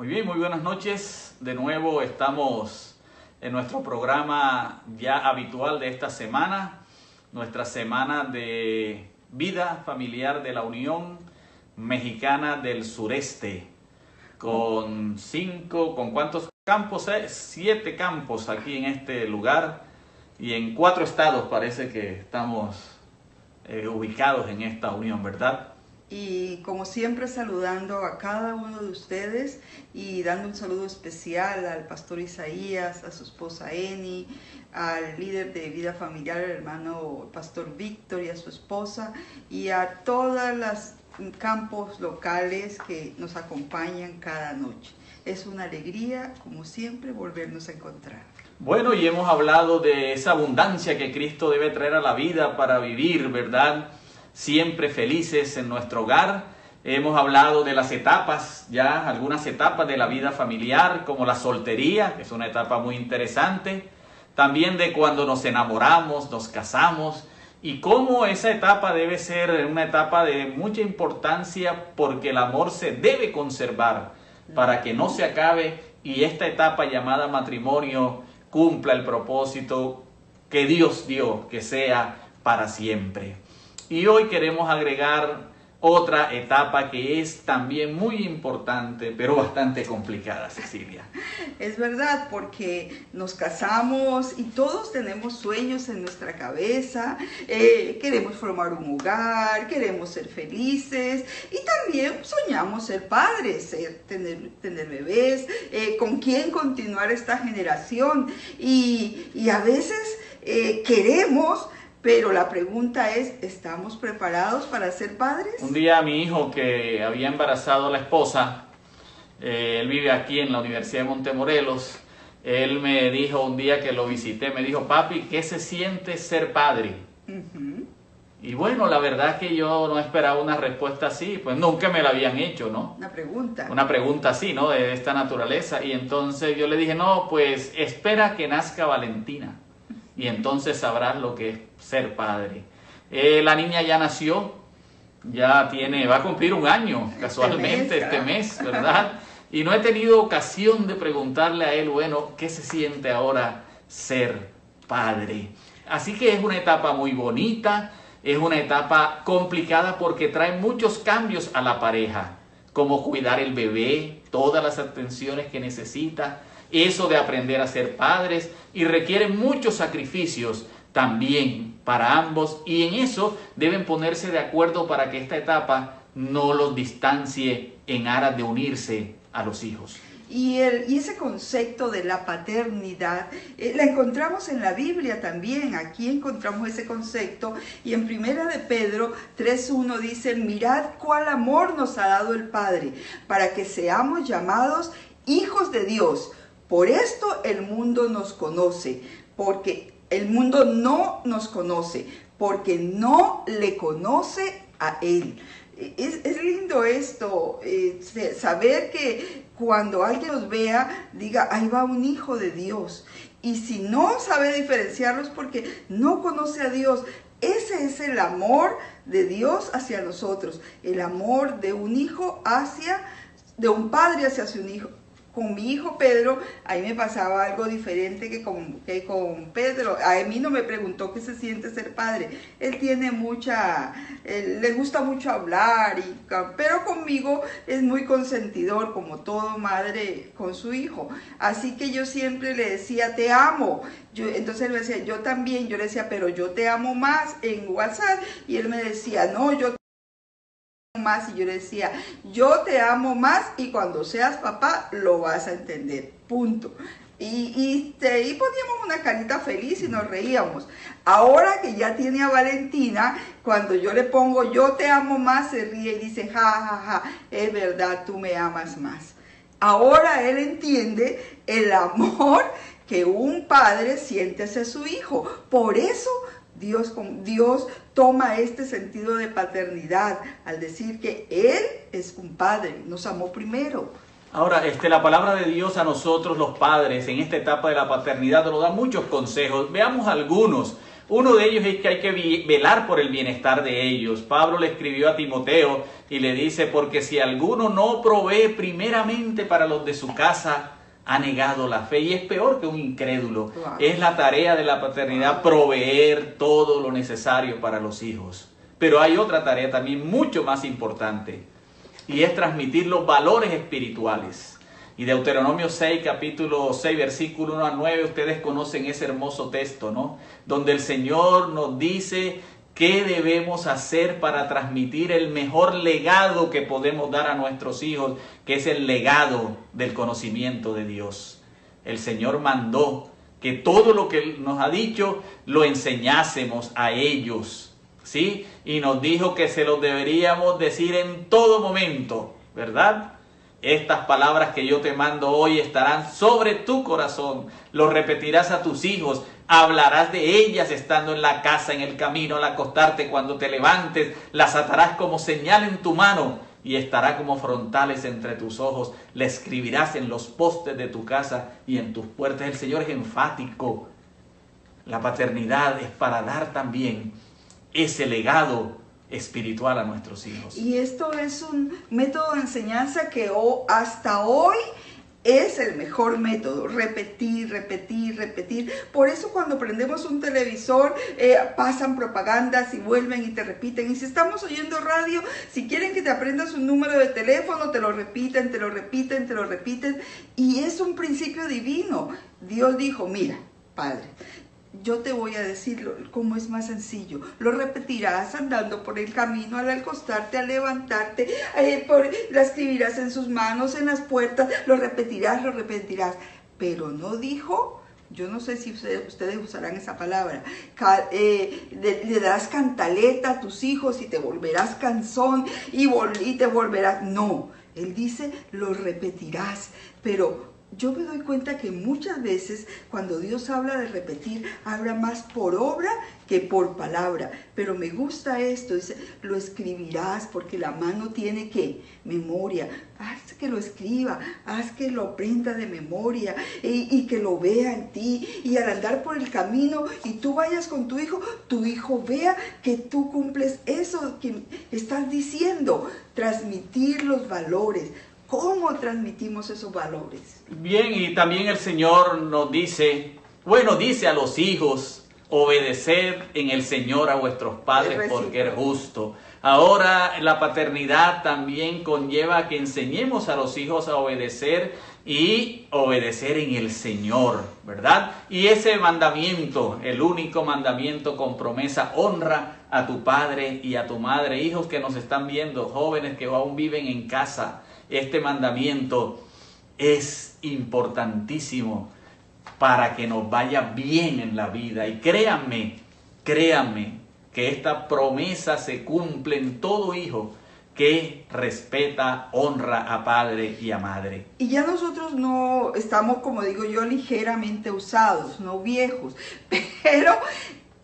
Muy bien, muy buenas noches. De nuevo estamos en nuestro programa ya habitual de esta semana, nuestra semana de vida familiar de la Unión Mexicana del Sureste, con cinco, ¿con cuántos campos? Eh? Siete campos aquí en este lugar y en cuatro estados parece que estamos eh, ubicados en esta unión, ¿verdad? Y como siempre saludando a cada uno de ustedes y dando un saludo especial al pastor Isaías, a su esposa Eni, al líder de vida familiar, el hermano pastor Víctor y a su esposa y a todas las campos locales que nos acompañan cada noche. Es una alegría, como siempre, volvernos a encontrar. Bueno, y hemos hablado de esa abundancia que Cristo debe traer a la vida para vivir, ¿verdad? Siempre felices en nuestro hogar. Hemos hablado de las etapas, ya algunas etapas de la vida familiar, como la soltería, que es una etapa muy interesante. También de cuando nos enamoramos, nos casamos, y cómo esa etapa debe ser una etapa de mucha importancia porque el amor se debe conservar para que no se acabe y esta etapa llamada matrimonio cumpla el propósito que Dios dio, que sea para siempre. Y hoy queremos agregar otra etapa que es también muy importante, pero bastante complicada, Cecilia. Es verdad, porque nos casamos y todos tenemos sueños en nuestra cabeza, eh, queremos formar un hogar, queremos ser felices y también soñamos ser padres, tener, tener bebés, eh, con quién continuar esta generación y, y a veces eh, queremos pero la pregunta es, ¿estamos preparados para ser padres? Un día mi hijo que había embarazado a la esposa, eh, él vive aquí en la Universidad de Montemorelos, él me dijo un día que lo visité, me dijo, papi, ¿qué se siente ser padre? Y bueno, la verdad es que yo no esperaba una respuesta así, pues nunca me la habían hecho, ¿no? Una pregunta. Una pregunta así, ¿no? De esta naturaleza. Y entonces yo le dije, no, pues espera que nazca Valentina y entonces sabrás lo que es ser padre. Eh, la niña ya nació, ya tiene, va a cumplir un año este casualmente este mes, ¿verdad? Y no he tenido ocasión de preguntarle a él, bueno, ¿qué se siente ahora ser padre? Así que es una etapa muy bonita, es una etapa complicada porque trae muchos cambios a la pareja, como cuidar el bebé, todas las atenciones que necesita, eso de aprender a ser padres y requiere muchos sacrificios también para ambos y en eso deben ponerse de acuerdo para que esta etapa no los distancie en aras de unirse a los hijos. Y, el, y ese concepto de la paternidad eh, la encontramos en la Biblia también. Aquí encontramos ese concepto. Y en Primera de Pedro 3.1 dice, mirad cuál amor nos ha dado el Padre para que seamos llamados hijos de Dios. Por esto el mundo nos conoce, porque el mundo no nos conoce, porque no le conoce a Él. Es, lindo esto, eh, saber que cuando alguien nos vea, diga, ahí va un hijo de Dios. Y si no sabe diferenciarlos porque no conoce a Dios, ese es el amor de Dios hacia nosotros, el amor de un hijo hacia, de un padre hacia su hijo, con mi hijo Pedro, ahí me pasaba algo diferente que con, que con Pedro. A mí no me preguntó qué se siente ser padre. Él tiene mucha, le gusta mucho hablar, y, pero conmigo es muy consentidor, como todo madre con su hijo. Así que yo siempre le decía, te amo. Yo, entonces él decía, yo también, yo le decía, pero yo te amo más en WhatsApp. Y él me decía, no, yo más y yo le decía, yo te amo más y cuando seas papá lo vas a entender, punto. Y, y, poníamos una carita feliz y nos reíamos. Ahora que ya tiene a Valentina, cuando yo le pongo yo te amo más, se ríe y dice, ja, ja, ja, es verdad, tú me amas más. Ahora él entiende el amor que un padre siente hacia su hijo. Por eso Dios, Dios toma este sentido de paternidad al decir que Él es un padre, nos amó primero. Ahora, este, la palabra de Dios a nosotros los padres en esta etapa de la paternidad nos da muchos consejos. Veamos algunos. Uno de ellos es que hay que velar por el bienestar de ellos. Pablo le escribió a Timoteo y le dice, porque si alguno no provee primeramente para los de su casa, ha negado la fe y es peor que un incrédulo. Es la tarea de la paternidad proveer todo lo necesario para los hijos. Pero hay otra tarea también mucho más importante y es transmitir los valores espirituales. Y Deuteronomio 6, capítulo 6, versículo 1 a 9, ustedes conocen ese hermoso texto, ¿no? Donde el Señor nos dice qué debemos hacer para transmitir el mejor legado que podemos dar a nuestros hijos, que es el legado del conocimiento de Dios. El Señor mandó que todo lo que nos ha dicho lo enseñásemos a ellos, ¿sí? Y nos dijo que se lo deberíamos decir en todo momento, ¿verdad? Estas palabras que yo te mando hoy estarán sobre tu corazón. Lo repetirás a tus hijos. Hablarás de ellas estando en la casa, en el camino, al acostarte, cuando te levantes. Las atarás como señal en tu mano y estará como frontales entre tus ojos. Le escribirás en los postes de tu casa y en tus puertas. El Señor es enfático. La paternidad es para dar también ese legado espiritual a nuestros hijos. Y esto es un método de enseñanza que hasta hoy es el mejor método, repetir, repetir, repetir. Por eso cuando prendemos un televisor eh, pasan propagandas y vuelven y te repiten. Y si estamos oyendo radio, si quieren que te aprendas un número de teléfono, te lo repiten, te lo repiten, te lo repiten. Y es un principio divino. Dios dijo, mira, Padre, yo te voy a decir cómo es más sencillo. Lo repetirás andando por el camino, al acostarte, al levantarte, eh, por, la escribirás en sus manos, en las puertas, lo repetirás, lo repetirás. Pero no dijo, yo no sé si ustedes, usarán esa palabra, eh, le, darás cantaleta a tus hijos y te volverás canzón y, y te volverás. No, él dice, lo repetirás, pero yo me doy cuenta que muchas veces cuando Dios habla de repetir, habla más por obra que por palabra. Pero me gusta esto, dice, lo escribirás porque la mano tiene que memoria. Haz que lo escriba, haz que lo aprenda de memoria y, y que lo vea en ti. Y al andar por el camino y tú vayas con tu hijo, tu hijo vea que tú cumples eso que estás diciendo, transmitir los valores ¿Cómo transmitimos esos valores? Bien, y también el Señor nos dice, bueno, dice a los hijos, obedecer en el Señor a vuestros padres porque es justo. Ahora la paternidad también conlleva que enseñemos a los hijos a obedecer y obedecer en el Señor, ¿verdad? Y ese mandamiento, el único mandamiento con promesa, honra a tu padre y a tu madre, hijos que nos están viendo, jóvenes que aún viven en casa este mandamiento es importantísimo para que nos vaya bien en la vida. Y créanme, créanme que esta promesa se cumple en todo hijo que respeta, honra a padre y a madre. Y ya nosotros no estamos, como digo yo, ligeramente usados, no viejos, pero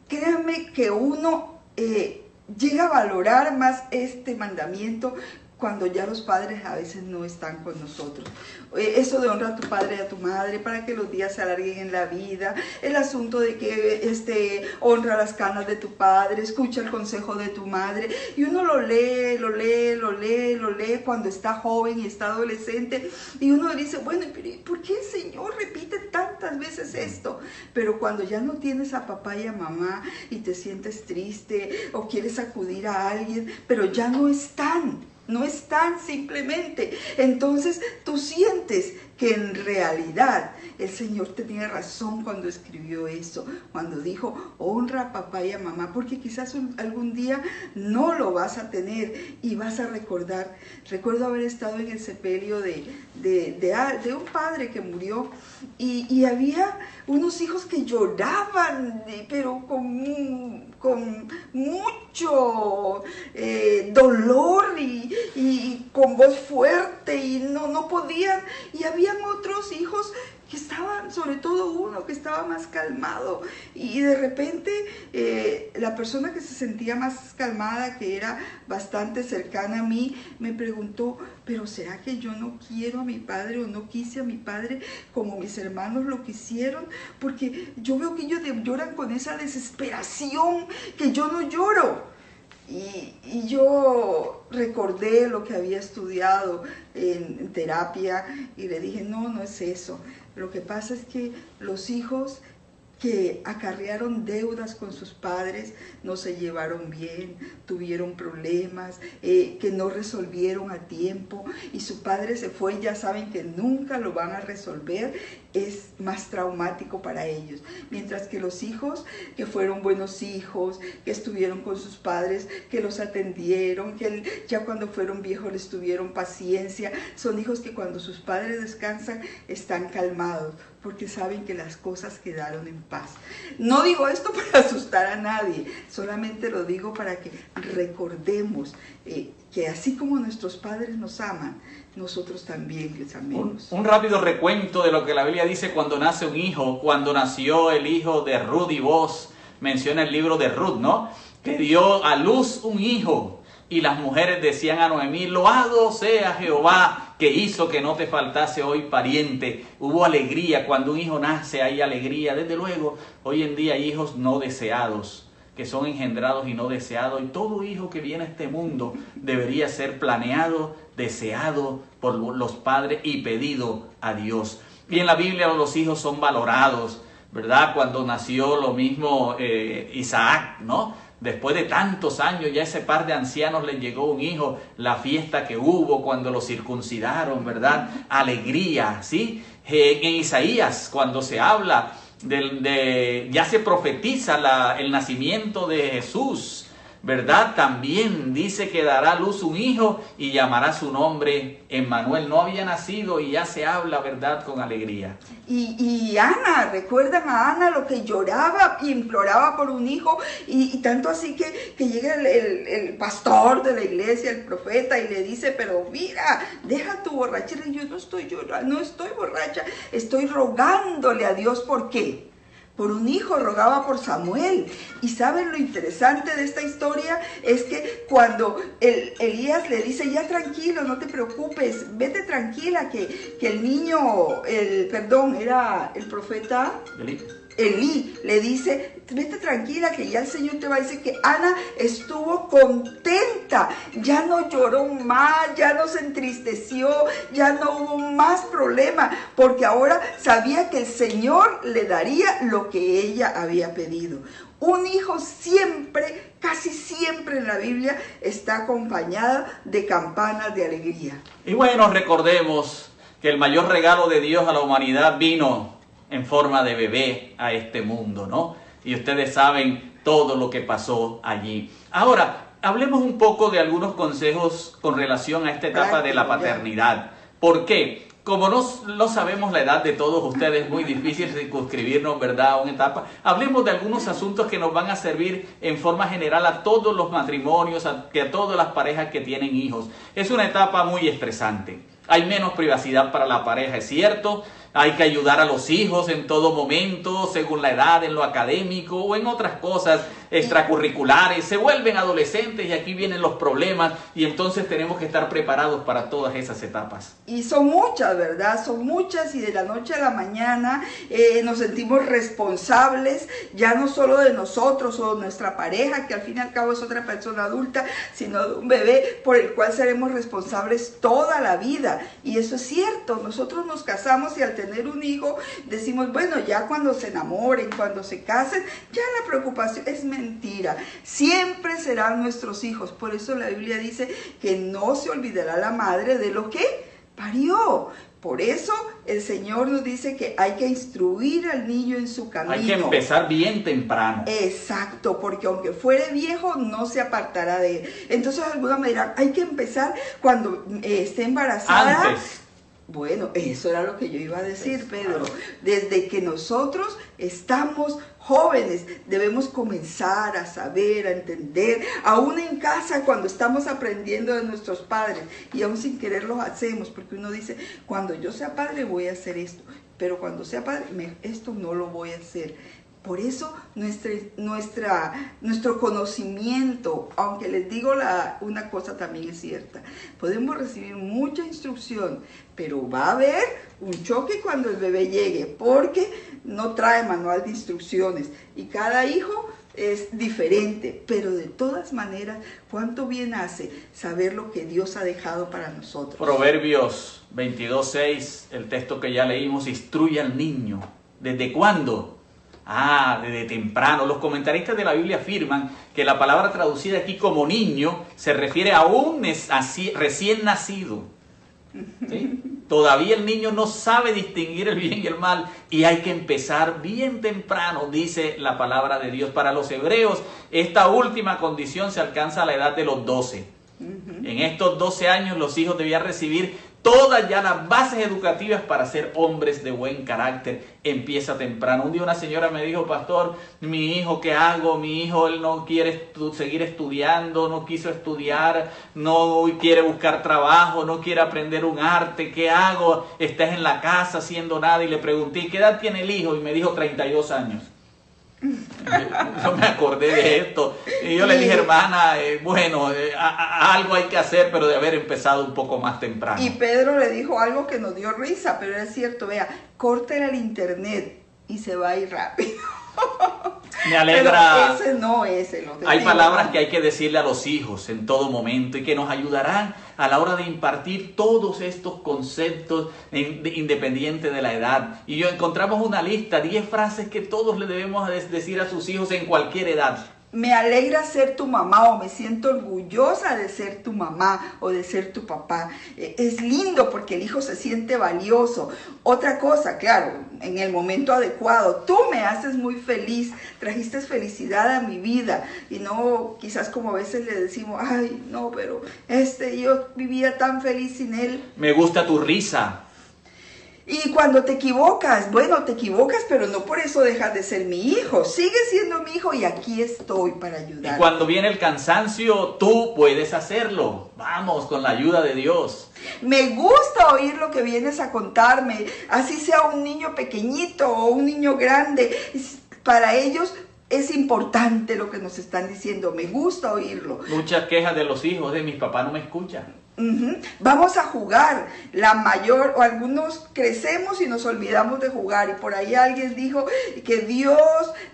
créanme que uno eh, llega a valorar más este mandamiento cuando ya los padres a veces no están con nosotros. Eh, eso de honrar a tu padre y a tu madre para que los días se alarguen en la vida, el asunto de que este, honra las canas de tu padre, escucha el consejo de tu madre, y uno lo lee, lo lee, lo lee, lo lee cuando está joven y está adolescente, y uno dice, bueno, ¿por qué el Señor repite tantas veces esto? Pero cuando ya no tienes a papá y a mamá y te sientes triste o quieres acudir a alguien, pero ya no están no están simplemente. Entonces tú sientes que en realidad el Señor tenía razón cuando escribió eso, cuando dijo, honra a papá y a mamá, porque quizás algún día no lo vas a tener y vas a recordar. Recuerdo haber estado en el sepelio de, de, un padre que murió y, había unos hijos que lloraban, pero con, con mucho eh, dolor y, y con voz fuerte y no, no podían. Y otros hijos que estaban, sobre todo uno que estaba más calmado y de repente eh, la persona que se sentía más calmada, que era bastante cercana a mí, me preguntó, pero ¿será que yo no quiero a mi padre o no quise a mi padre como mis hermanos lo quisieron? Porque yo veo que ellos lloran con esa desesperación que yo no lloro. Y, y, yo recordé lo que había estudiado en, terapia y le dije, no, no es eso. Lo que pasa es que los hijos que acarrearon deudas con sus padres, no se llevaron bien, tuvieron problemas, eh, que no resolvieron a tiempo y su padre se fue, ya saben que nunca lo van a resolver, es más traumático para ellos. Mientras que los hijos que fueron buenos hijos, que estuvieron con sus padres, que los atendieron, que ya cuando fueron viejos les tuvieron paciencia, son hijos que cuando sus padres descansan están calmados porque saben que las cosas quedaron en paz. No digo esto para asustar a nadie, solamente lo digo para que recordemos eh, que así como nuestros padres nos aman, nosotros también les amemos. Un, rápido recuento de lo que la Biblia dice cuando nace un hijo, cuando nació el hijo de Ruth y vos, menciona el libro de Ruth, ¿no? Que dio a luz un hijo y las mujeres decían a Noemí, loado sea Jehová que hizo que no te faltase hoy pariente. Hubo alegría, cuando un hijo nace hay alegría. Desde luego, hoy en día hay hijos no deseados, que son engendrados y no deseados. Y todo hijo que viene a este mundo debería ser planeado, deseado por los padres y pedido a Dios. Y en la Biblia los hijos son valorados, ¿verdad? Cuando nació lo mismo eh, Isaac, ¿no? Después de tantos años, ya ese par de ancianos les llegó un hijo, la fiesta que hubo cuando lo circuncidaron, ¿verdad? Alegría, ¿sí? Eh, en Isaías, cuando se habla de, ya se profetiza la, el nacimiento de Jesús, ¿verdad? También dice que dará luz un hijo y llamará su nombre Emmanuel. No había nacido y ya se habla, ¿verdad? Con alegría. Y, Ana, recuerdan a Ana lo que lloraba y imploraba por un hijo y, tanto así que, que llega el, el, pastor de la iglesia, el profeta y le dice, pero mira, deja tu borrachera. Y yo no estoy llorando, no estoy borracha, estoy rogándole a Dios por qué por un hijo, rogaba por Samuel. Y saben lo interesante de esta historia es que cuando el, Elías le dice, ya tranquilo, no te preocupes, vete tranquila, que, que el niño, el, perdón, era el profeta. Elí le dice, vete tranquila que ya el Señor te va a decir que Ana estuvo contenta, ya no lloró más, ya no se entristeció, ya no hubo más problema, porque ahora sabía que el Señor le daría lo que ella había pedido. Un hijo siempre, casi siempre en la Biblia está acompañada de campanas de alegría. Y bueno, recordemos que el mayor regalo de Dios a la humanidad vino en forma de bebé a este mundo, ¿no? Y ustedes saben todo lo que pasó allí. Ahora, hablemos un poco de algunos consejos con relación a esta etapa de la paternidad. ¿Por qué? Como no, sabemos la edad de todos ustedes, es muy difícil circunscribirnos, ¿verdad?, a una etapa. Hablemos de algunos asuntos que nos van a servir en forma general a todos los matrimonios, a, a todas las parejas que tienen hijos. Es una etapa muy estresante. Hay menos privacidad para la pareja, es cierto, hay que ayudar a los hijos en todo momento, según la edad, en lo académico o en otras cosas extracurriculares. Se vuelven adolescentes y aquí vienen los problemas y entonces tenemos que estar preparados para todas esas etapas. Y son muchas, ¿verdad? Son muchas y de la noche a la mañana eh, nos sentimos responsables, ya no solo de nosotros o de nuestra pareja, que al fin y al cabo es otra persona adulta, sino de un bebé por el cual seremos responsables toda la vida. Y eso es cierto, nosotros nos casamos y al tener tener un hijo, decimos, bueno, ya cuando se enamoren, cuando se casen, ya la preocupación es mentira. Siempre serán nuestros hijos. Por eso la Biblia dice que no se olvidará la madre de lo que parió. Por eso el Señor nos dice que hay que instruir al niño en su camino. Hay que empezar bien temprano. Exacto, porque aunque fuere viejo, no se apartará de él. Entonces alguna me dirán, hay que empezar cuando eh, esté embarazada. Antes Bueno, eso era lo que yo iba a decir, Pedro. Desde que nosotros estamos jóvenes, debemos comenzar a saber, a entender, aún en casa cuando estamos aprendiendo de nuestros padres y aún sin querer lo hacemos, porque uno dice, cuando yo sea padre voy a hacer esto, pero cuando sea padre, esto no lo voy a hacer. Por eso nuestro conocimiento, aunque les digo una cosa también es cierta, podemos recibir mucha instrucción, pero va a haber un choque cuando el bebé llegue, porque no trae manual de instrucciones y cada hijo es diferente, pero de todas maneras, ¿cuánto bien hace saber lo que Dios ha dejado para nosotros? Proverbios 22.6, el texto que ya leímos, instruye al niño. ¿Desde cuándo? Ah, desde temprano. Los comentaristas de la Biblia afirman que la palabra traducida aquí como niño se refiere a un recién nacido. Todavía el niño no sabe distinguir el bien y el mal y hay que empezar bien temprano, dice la palabra de Dios. Para los hebreos, esta última condición se alcanza a la edad de los 12. En estos 12 años los hijos debían recibir todas ya las bases educativas para ser hombres de buen carácter. Empieza temprano. Un día una señora me dijo, pastor, mi hijo, ¿qué hago? Mi hijo, él no quiere seguir estudiando, no quiso estudiar, no quiere buscar trabajo, no quiere aprender un arte. ¿Qué hago? Estás en la casa haciendo nada. Y le pregunté, ¿qué edad tiene el hijo? Y me dijo 32 años. Yo me acordé de esto. Y yo le dije, hermana, eh, bueno, eh, algo hay que hacer, pero de haber empezado un poco más temprano. Y Pedro le dijo algo que nos dio risa, pero es cierto, vea, córtele el internet y se va a ir rápido. Me alegra. ese no es el Hay palabras que hay que decirle a los hijos en todo momento y que nos ayudarán a la hora de impartir todos estos conceptos independiente de la edad. Y yo encontramos una lista, 10 frases que todos le debemos decir a sus hijos en cualquier edad me alegra ser tu mamá o me siento orgullosa de ser tu mamá o de ser tu papá. E, es lindo porque el hijo se siente valioso. Otra cosa, claro, en el momento adecuado, tú me haces muy feliz, trajiste felicidad a mi vida y no quizás como a veces le decimos, ay, no, pero este yo vivía tan feliz sin él. Me gusta tu risa. Y cuando te equivocas, bueno, te equivocas, pero no por eso dejas de ser mi hijo. Sigue siendo mi hijo y aquí estoy para ayudar. Y cuando viene el cansancio, tú puedes hacerlo. Vamos, con la ayuda de Dios. Me gusta oír lo que vienes a contarme, así sea un niño pequeñito o un niño grande. Para ellos es importante lo que nos están diciendo, me gusta oírlo. Muchas quejas de los hijos de mis papás no me escuchan. Vamos a jugar. La mayor, o algunos crecemos y nos olvidamos de jugar. Y por ahí alguien dijo que Dios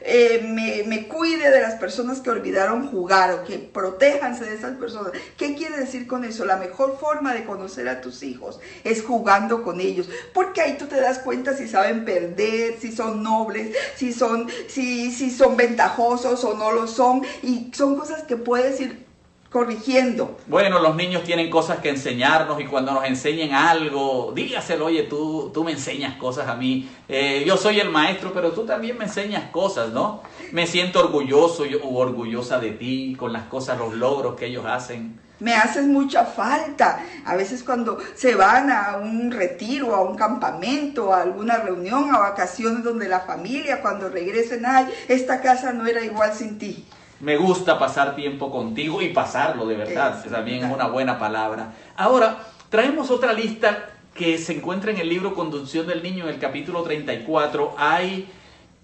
eh, me, cuide de las personas que olvidaron jugar o que protéjanse de esas personas. ¿Qué quiere decir con eso? La mejor forma de conocer a tus hijos es jugando con ellos. Porque ahí tú te das cuenta si saben perder, si son nobles, si son, si, si son ventajosos o no lo son. Y son cosas que puedes ir corrigiendo. Bueno, los niños tienen cosas que enseñarnos y cuando nos enseñen algo, dígaselo, oye, tú, tú me enseñas cosas a mí. Eh, yo soy el maestro, pero tú también me enseñas cosas, ¿no? Me siento orgulloso o orgullosa de ti con las cosas, los logros que ellos hacen. Me haces mucha falta. A veces cuando se van a un retiro, a un campamento, a alguna reunión, a vacaciones donde la familia, cuando regresen, ay, esta casa no era igual sin ti. Me gusta pasar tiempo contigo y pasarlo de verdad. También es una buena palabra. Ahora, traemos otra lista que se encuentra en el libro Conducción del Niño, en el capítulo 34. Hay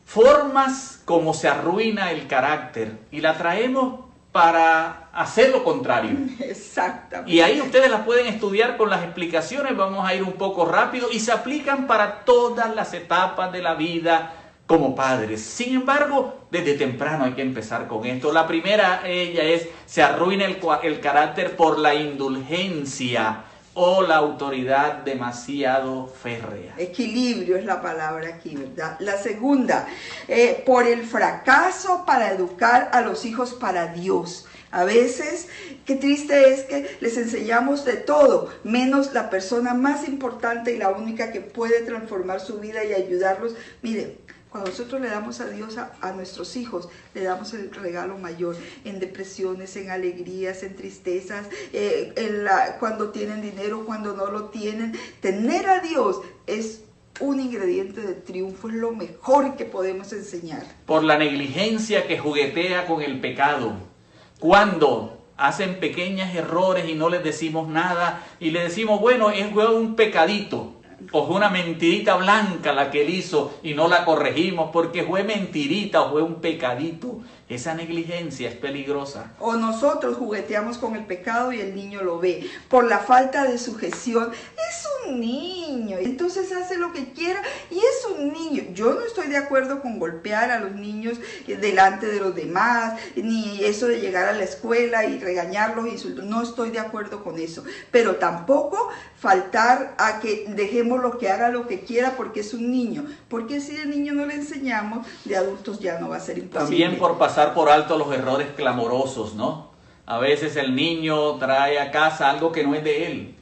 formas como se arruina el carácter y la traemos para hacer lo contrario. Exactamente. Y ahí ustedes las pueden estudiar con las explicaciones, vamos a ir un poco rápido y se aplican para todas las etapas de la vida como padres. Sin embargo, desde temprano hay que empezar con esto. La primera, ella es, se arruina el, carácter por la indulgencia o la autoridad demasiado férrea. Equilibrio es la palabra aquí, ¿verdad? La segunda, eh, por el fracaso para educar a los hijos para Dios. A veces, qué triste es que les enseñamos de todo, menos la persona más importante y la única que puede transformar su vida y ayudarlos. Mire, Cuando nosotros le damos a Dios a, nuestros hijos, le damos el regalo mayor en depresiones, en alegrías, en tristezas, eh, cuando tienen dinero, cuando no lo tienen. Tener a Dios es un ingrediente de triunfo, es lo mejor que podemos enseñar. Por la negligencia que juguetea con el pecado. Cuando hacen pequeños errores y no les decimos nada y le decimos, bueno, es un pecadito o fue una mentirita blanca la que él hizo y no la corregimos porque fue mentirita o fue un pecadito. Esa negligencia es peligrosa. O nosotros jugueteamos con el pecado y el niño lo ve. Por la falta de sujeción, es un niño, entonces hace lo que quiera y es un niño. Yo no estoy de acuerdo con golpear a los niños delante de los demás, ni eso de llegar a la escuela y regañarlos, insultos. No estoy de acuerdo con eso. Pero tampoco faltar a que dejemos lo que haga lo que quiera porque es un niño. Porque si de niño no le enseñamos, de adultos ya no va a ser imposible. También por pasar por alto los errores clamorosos, ¿no? A veces el niño trae a casa algo que no es de él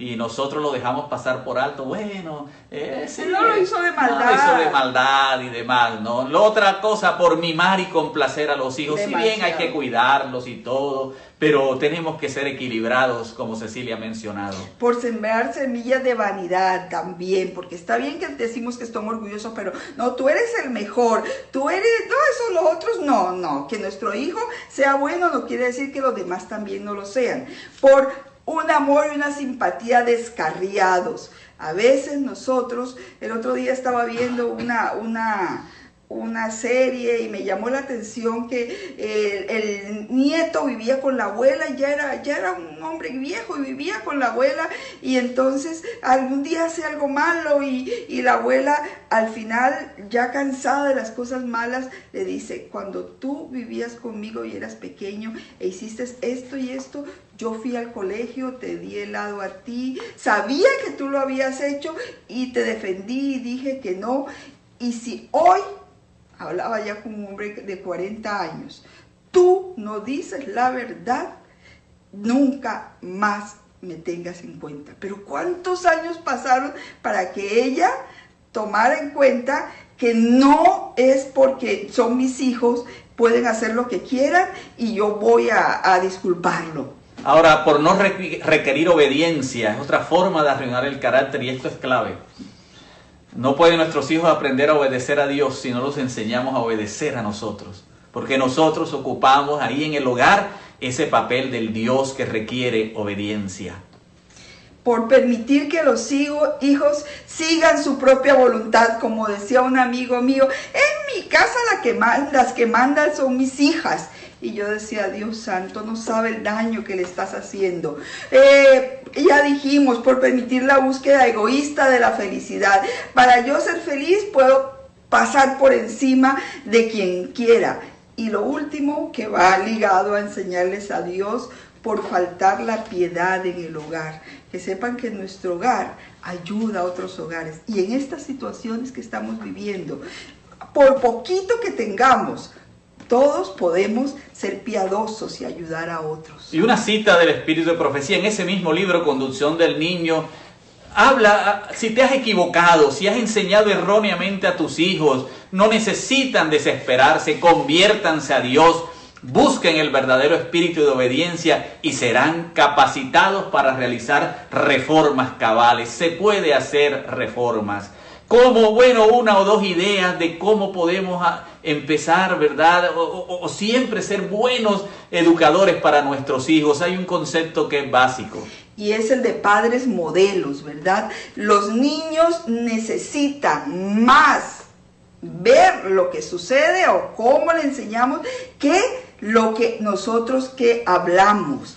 y nosotros lo dejamos pasar por alto. Bueno, ese no lo hizo de maldad. No lo hizo de maldad y demás, ¿no? La otra cosa, por mimar y complacer a los hijos. Si bien hay que cuidarlos y todo, pero tenemos que ser equilibrados, como Cecilia ha mencionado. Por sembrar semillas de vanidad también, porque está bien que decimos que estamos orgullosos, pero no, tú eres el mejor, tú eres, no, eso los otros, no, no, que nuestro hijo sea bueno no quiere decir que los demás también no lo sean. Por un amor y una simpatía descarriados. A veces nosotros, el otro día estaba viendo una, una, una serie y me llamó la atención que el, nieto vivía con la abuela, ya era, ya era un hombre viejo y vivía con la abuela y entonces algún día hace algo malo y, y la abuela al final, ya cansada de las cosas malas, le dice, cuando tú vivías conmigo y eras pequeño e hiciste esto y esto, yo fui al colegio, te di helado a ti, sabía que tú lo habías hecho y te defendí y dije que no. Y si hoy, hablaba ya con un hombre de 40 años, tú no dices la verdad, nunca más me tengas en cuenta. Pero ¿cuántos años pasaron para que ella tomara en cuenta que no es porque son mis hijos, pueden hacer lo que quieran y yo voy a, a disculparlo? Ahora, por no requerir obediencia, es otra forma de arruinar el carácter y esto es clave. No pueden nuestros hijos aprender a obedecer a Dios si no los enseñamos a obedecer a nosotros. Porque nosotros ocupamos ahí en el hogar ese papel del Dios que requiere obediencia. Por permitir que los hijos sigan su propia voluntad, como decía un amigo mío, en mi casa que las que mandan son mis hijas y yo decía, Dios santo, no sabe el daño que le estás haciendo. Eh, ya dijimos, por permitir la búsqueda egoísta de la felicidad. Para yo ser feliz puedo pasar por encima de quien quiera. Y lo último que va ligado a enseñarles a Dios por faltar la piedad en el hogar. Que sepan que nuestro hogar ayuda a otros hogares. Y en estas situaciones que estamos viviendo, por poquito que tengamos, todos podemos ser piadosos y ayudar a otros. Y una cita del Espíritu de Profecía en ese mismo libro, Conducción del Niño, habla, si te has equivocado, si has enseñado erróneamente a tus hijos, no necesitan desesperarse, conviértanse a Dios, busquen el verdadero espíritu de obediencia y serán capacitados para realizar reformas cabales. Se puede hacer reformas como, bueno, una o dos ideas de cómo podemos ah, empezar, ¿verdad? O, siempre ser buenos educadores para nuestros hijos. Hay un concepto que es básico. Y es el de padres modelos, ¿verdad? Los niños necesitan más ver lo que sucede o cómo le enseñamos que lo que nosotros que hablamos.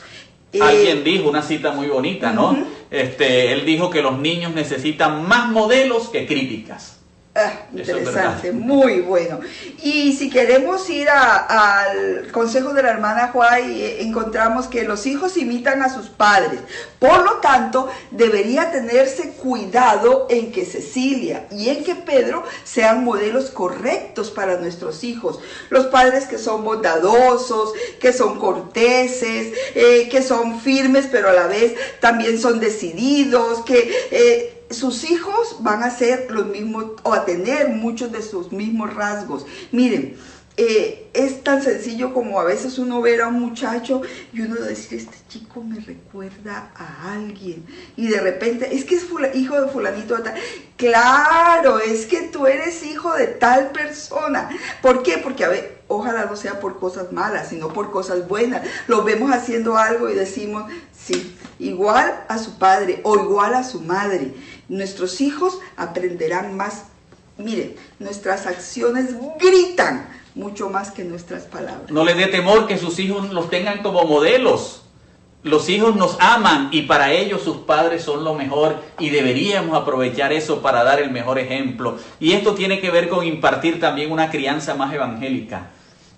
Alguien eh, dijo una cita muy bonita, ¿no? este, él dijo que los niños necesitan más modelos que críticas. Ah, interesante, muy bueno. Y si queremos ir al consejo de la hermana Juay, eh, encontramos que los hijos imitan a sus padres. Por lo tanto, debería tenerse cuidado en que Cecilia y en que Pedro sean modelos correctos para nuestros hijos. Los padres que son bondadosos, que son corteses, eh, que son firmes, pero a la vez también son decididos, que... Eh, sus hijos van a ser los mismos o a tener muchos de sus mismos rasgos. Miren, eh, es tan sencillo como a veces uno ver a un muchacho y uno decir, este chico me recuerda a alguien. Y de repente, es que es hijo de fulanito tal. Claro, es que tú eres hijo de tal persona. ¿Por qué? Porque a ver, ojalá no sea por cosas malas, sino por cosas buenas. Lo vemos haciendo algo y decimos, sí, igual a su padre o igual a su madre. Nuestros hijos aprenderán más. Miren, nuestras acciones gritan mucho más que nuestras palabras. No les dé temor que sus hijos los tengan como modelos. Los hijos nos aman y para ellos sus padres son lo mejor y deberíamos aprovechar eso para dar el mejor ejemplo. Y esto tiene que ver con impartir también una crianza más evangélica.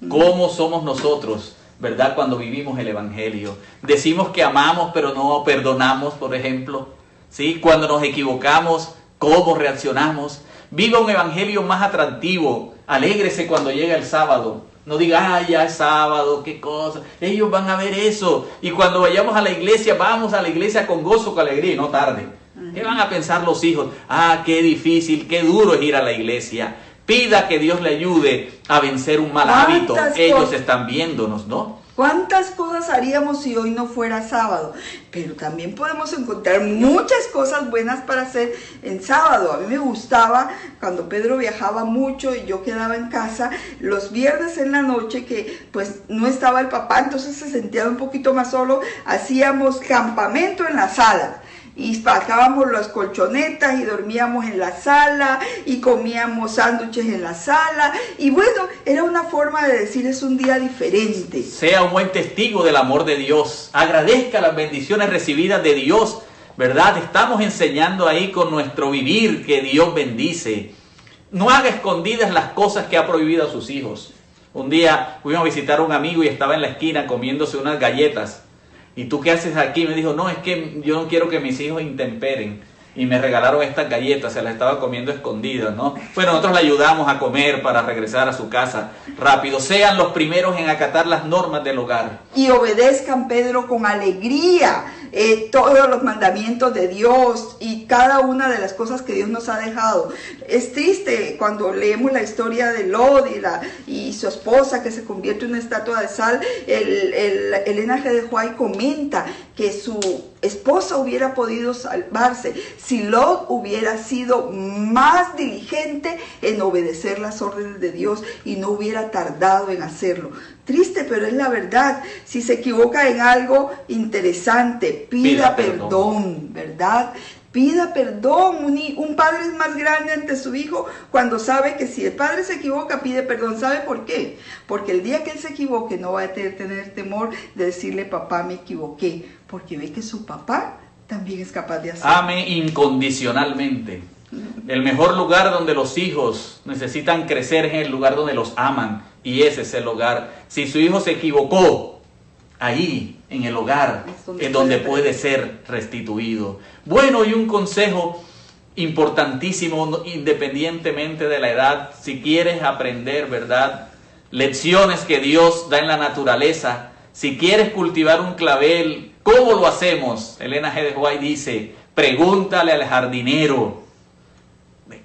¿Cómo somos nosotros, verdad, cuando vivimos el Evangelio? Decimos que amamos pero no perdonamos, por ejemplo. ¿Sí? Cuando nos equivocamos, ¿cómo reaccionamos? Viva un Evangelio más atractivo, Alégrese cuando llega el sábado. No diga, ay, ya es sábado, qué cosa. Ellos van a ver eso. Y cuando vayamos a la iglesia, vamos a la iglesia con gozo, con alegría y no tarde. ¿Qué van a pensar los hijos? Ah, qué difícil, qué duro es ir a la iglesia. Pida que Dios le ayude a vencer un mal hábito. Ellos están viéndonos, ¿no? ¿Cuántas cosas haríamos si hoy no fuera sábado? Pero también podemos encontrar muchas cosas buenas para hacer en sábado. A mí me gustaba cuando Pedro viajaba mucho y yo quedaba en casa los viernes en la noche que pues no estaba el papá, entonces se sentía un poquito más solo. Hacíamos campamento en la sala y sacábamos las colchonetas y dormíamos en la sala y comíamos sándwiches en la sala y bueno, era una forma de decir es un día diferente. Sea un buen testigo del amor de Dios, agradezca las bendiciones recibidas de Dios, ¿verdad? Estamos enseñando ahí con nuestro vivir que Dios bendice. No haga escondidas las cosas que ha prohibido a sus hijos. Un día fuimos a visitar a un amigo y estaba en la esquina comiéndose unas galletas ¿Y tú qué haces aquí? Me dijo, no, es que yo no quiero que mis hijos intemperen. Y me regalaron estas galletas, se las estaba comiendo escondidas, ¿no? Bueno, nosotros le ayudamos a comer para regresar a su casa rápido. Sean los primeros en acatar las normas del hogar. Y obedezcan, Pedro, con alegría eh, todos los mandamientos de Dios y cada una de las cosas que Dios nos ha dejado. Es triste cuando leemos la historia de Lod y, su esposa que se convierte en una estatua de sal. El, el, de Juárez comenta que su esposa hubiera podido salvarse si Lot hubiera sido más diligente en obedecer las órdenes de Dios y no hubiera tardado en hacerlo. Triste, pero es la verdad. Si se equivoca en algo interesante, pida, perdón, ¿verdad? Pida perdón. Un, un, padre es más grande ante su hijo cuando sabe que si el padre se equivoca, pide perdón. ¿Sabe por qué? Porque el día que él se equivoque no va a tener, tener temor de decirle, papá, me equivoqué. Porque ve que su papá también es capaz de hacerlo. Ame incondicionalmente. El mejor lugar donde los hijos necesitan crecer es el lugar donde los aman y ese es el hogar. Si su hijo se equivocó, ahí en el hogar es donde, puede ser restituido. Bueno, y un consejo importantísimo, independientemente de la edad, si quieres aprender, ¿verdad? Lecciones que Dios da en la naturaleza, si quieres cultivar un clavel, ¿cómo lo hacemos? Elena G. de White dice, pregúntale al jardinero,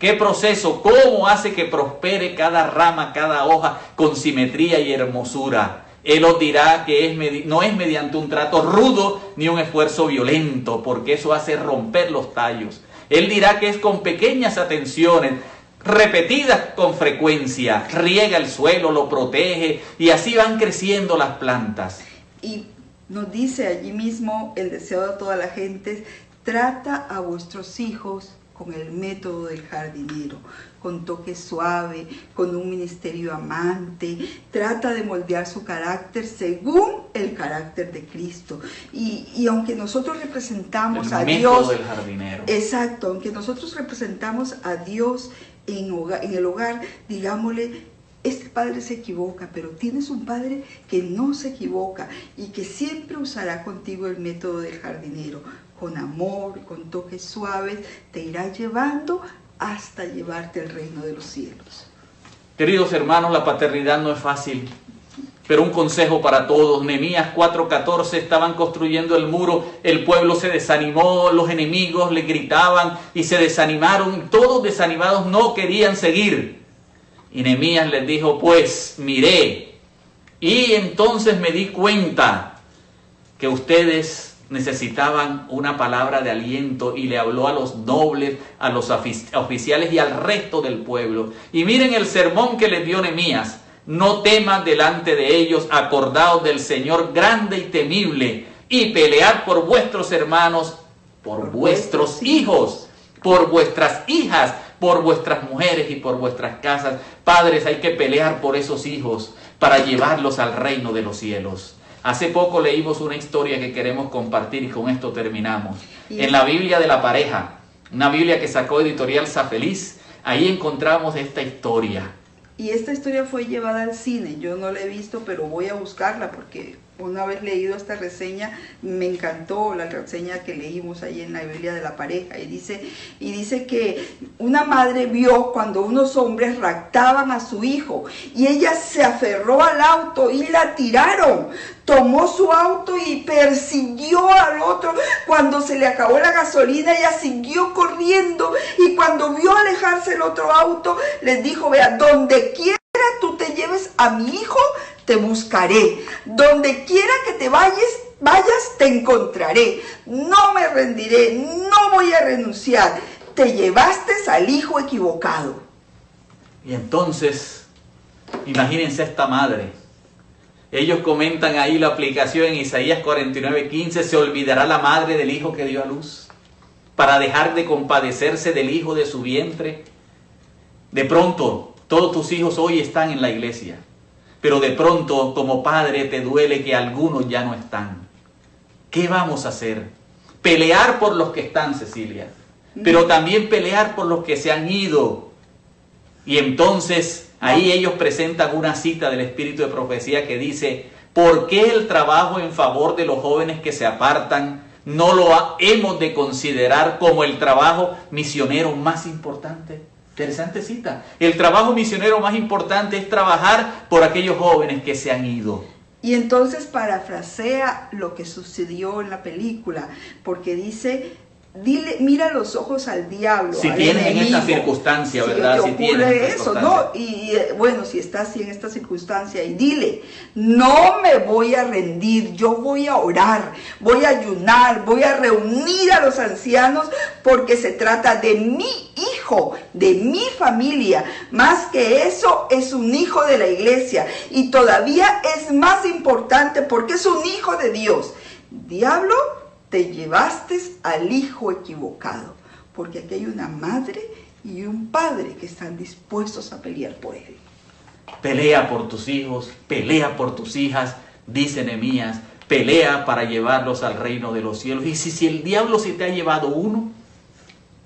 ¿Qué proceso? ¿Cómo hace que prospere cada rama, cada hoja con simetría y hermosura? Él os dirá que no es mediante un trato rudo ni un esfuerzo violento, porque eso hace romper los tallos. Él dirá que es con pequeñas atenciones, repetidas con frecuencia, riega el suelo, lo protege y así van creciendo las plantas. Y nos dice allí mismo el deseo de toda la gente, trata a vuestros hijos con el método del jardinero, con toque suave, con un ministerio amante, trata de moldear su carácter según el carácter de Cristo. Y, aunque nosotros representamos a Dios... del jardinero. Exacto, aunque nosotros representamos a Dios en, en el hogar, digámosle, este padre se equivoca, pero tienes un padre que no se equivoca y que siempre usará contigo el método del jardinero con amor, con toques suaves, te irá llevando hasta llevarte al reino de los cielos. Queridos hermanos, la paternidad no es fácil. Pero un consejo para todos, Nehemías 4:14 estaban construyendo el muro, el pueblo se desanimó, los enemigos le gritaban y se desanimaron, todos desanimados no querían seguir. Y Nehemías les dijo, pues miré, y entonces me di cuenta que ustedes necesitaban una palabra de aliento y le habló a los nobles, a los oficiales y al resto del pueblo. Y miren el sermón que les dio Nehemías no temas delante de ellos, acordaos del Señor grande y temible, y pelead por vuestros hermanos, por, vuestros hijos, por vuestras hijas, por vuestras mujeres y por vuestras casas. Padres, hay que pelear por esos hijos para llevarlos al reino de los cielos. Hace poco leímos una historia que queremos compartir y con esto terminamos. En la Biblia de la pareja, una Biblia que sacó editorial Feliz, ahí encontramos esta historia y esta historia fue llevada al cine. Yo no la he visto, pero voy a buscarla porque una vez leído esta reseña, me encantó la reseña que leímos ahí en la Biblia de la pareja. Y dice, y dice que una madre vio cuando unos hombres raptaban a su hijo y ella se aferró al auto y la tiraron. Tomó su auto y persiguió al otro. Cuando se le acabó la gasolina, ella siguió corriendo y cuando vio alejarse el otro auto, les dijo, vea, donde quiera tú te lleves a mi hijo, te buscaré. Donde quiera que te vayas, vayas, te encontraré. No me rendiré, no voy a renunciar. Te llevaste al hijo equivocado. Y entonces, imagínense esta madre. Ellos comentan ahí la aplicación en Isaías 49:15, se olvidará la madre del hijo que dio a luz para dejar de compadecerse del hijo de su vientre. De pronto, todos tus hijos hoy están en la iglesia pero de pronto como padre te duele que algunos ya no están. ¿Qué vamos a hacer? Pelear por los que están, Cecilia, pero también pelear por los que se han ido. Y entonces ahí ellos presentan una cita del Espíritu de Profecía que dice, ¿por qué el trabajo en favor de los jóvenes que se apartan no lo hemos de considerar como el trabajo misionero más importante? Interesante cita. El trabajo misionero más importante es trabajar por aquellos jóvenes que se han ido. Y entonces parafrasea lo que sucedió en la película, porque dice, Dile, mira los ojos al diablo. Si tienes en esta circunstancia, ¿verdad? Si, ocurre eso, ¿no? Y eh, bueno, si estás así en esta circunstancia, y dile, no me voy a rendir, yo voy a orar, voy a ayunar, voy a reunir a los ancianos, porque se trata de mi hijo, de mi familia. Más que eso, es un hijo de la iglesia. Y todavía es más importante porque es un hijo de Dios. Diablo te llevaste al hijo equivocado, porque aquí hay una madre y un padre que están dispuestos a pelear por él. Pelea por tus hijos, pelea por tus hijas, dice Nehemías, pelea para llevarlos al reino de los cielos. Y si, si el diablo se te ha llevado uno,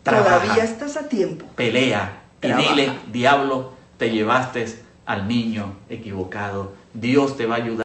todavía estás a tiempo. Pelea y dile, diablo, te llevaste al niño equivocado. Dios te va a ayudar.